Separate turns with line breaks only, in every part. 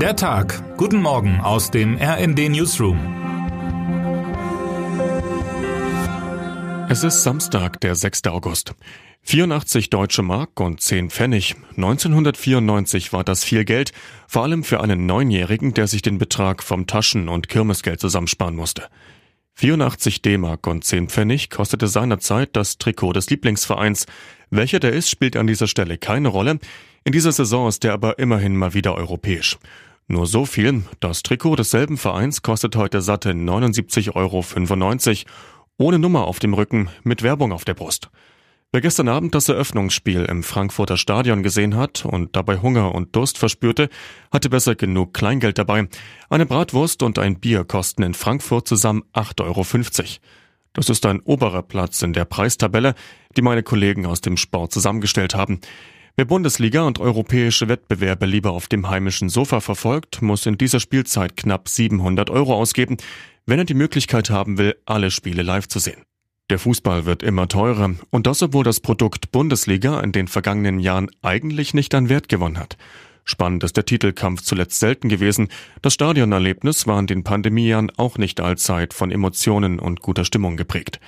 Der Tag. Guten Morgen aus dem RND Newsroom.
Es ist Samstag, der 6. August. 84 deutsche Mark und 10 Pfennig. 1994 war das viel Geld, vor allem für einen Neunjährigen, der sich den Betrag vom Taschen- und Kirmesgeld zusammensparen musste. 84 D-Mark und 10 Pfennig kostete seinerzeit das Trikot des Lieblingsvereins. Welcher der ist, spielt an dieser Stelle keine Rolle. In dieser Saison ist er aber immerhin mal wieder europäisch. Nur so viel, das Trikot desselben Vereins kostet heute satte 79,95 Euro, ohne Nummer auf dem Rücken, mit Werbung auf der Brust. Wer gestern Abend das Eröffnungsspiel im Frankfurter Stadion gesehen hat und dabei Hunger und Durst verspürte, hatte besser genug Kleingeld dabei. Eine Bratwurst und ein Bier kosten in Frankfurt zusammen 8,50 Euro. Das ist ein oberer Platz in der Preistabelle, die meine Kollegen aus dem Sport zusammengestellt haben. Wer Bundesliga und europäische Wettbewerbe lieber auf dem heimischen Sofa verfolgt, muss in dieser Spielzeit knapp 700 Euro ausgeben, wenn er die Möglichkeit haben will, alle Spiele live zu sehen. Der Fußball wird immer teurer und das obwohl das Produkt Bundesliga in den vergangenen Jahren eigentlich nicht an Wert gewonnen hat. Spannend ist der Titelkampf zuletzt selten gewesen. Das Stadionerlebnis war in den Pandemiejahren auch nicht allzeit von Emotionen und guter Stimmung geprägt.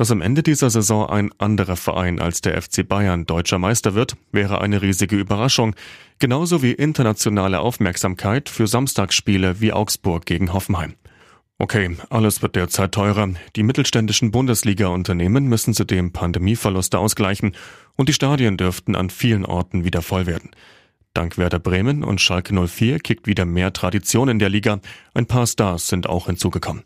Dass am Ende dieser Saison ein anderer Verein als der FC Bayern deutscher Meister wird, wäre eine riesige Überraschung, genauso wie internationale Aufmerksamkeit für Samstagsspiele wie Augsburg gegen Hoffenheim. Okay, alles wird derzeit teurer. Die mittelständischen Bundesliga-Unternehmen müssen zudem Pandemieverluste ausgleichen und die Stadien dürften an vielen Orten wieder voll werden. Dank Werder Bremen und Schalke 04 kickt wieder mehr Tradition in der Liga. Ein paar Stars sind auch hinzugekommen.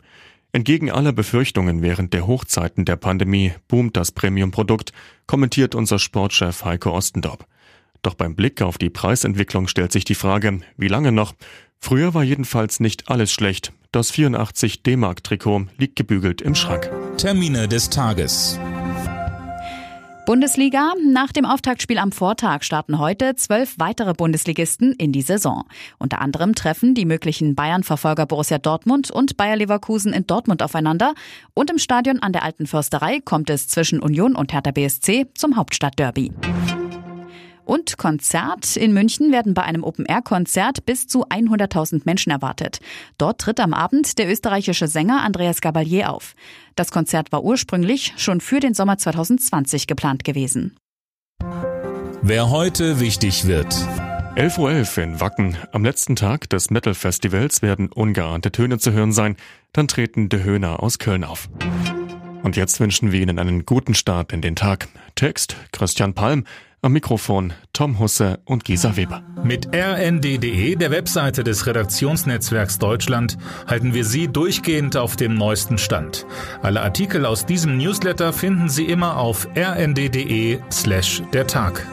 Entgegen aller Befürchtungen während der Hochzeiten der Pandemie boomt das Premium-Produkt, kommentiert unser Sportchef Heiko Ostendorp. Doch beim Blick auf die Preisentwicklung stellt sich die Frage, wie lange noch? Früher war jedenfalls nicht alles schlecht. Das 84 D-Mark-Trikot liegt gebügelt im Schrank.
Termine des Tages.
Bundesliga. Nach dem Auftaktspiel am Vortag starten heute zwölf weitere Bundesligisten in die Saison. Unter anderem treffen die möglichen Bayern-Verfolger Borussia Dortmund und Bayer Leverkusen in Dortmund aufeinander. Und im Stadion an der Alten Försterei kommt es zwischen Union und Hertha BSC zum Hauptstadtderby. Konzert. In München werden bei einem Open-Air-Konzert bis zu 100.000 Menschen erwartet. Dort tritt am Abend der österreichische Sänger Andreas Gabalier auf. Das Konzert war ursprünglich schon für den Sommer 2020 geplant gewesen.
Wer heute wichtig wird.
11.11 Uhr in Wacken. Am letzten Tag des Metal-Festivals werden ungeahnte Töne zu hören sein. Dann treten De Höhner aus Köln auf. Und jetzt wünschen wir Ihnen einen guten Start in den Tag. Text Christian Palm. Am Mikrofon Tom Husse und Gisa Weber.
Mit rnd.de, der Webseite des Redaktionsnetzwerks Deutschland, halten wir Sie durchgehend auf dem neuesten Stand. Alle Artikel aus diesem Newsletter finden Sie immer auf rnd.de slash der Tag.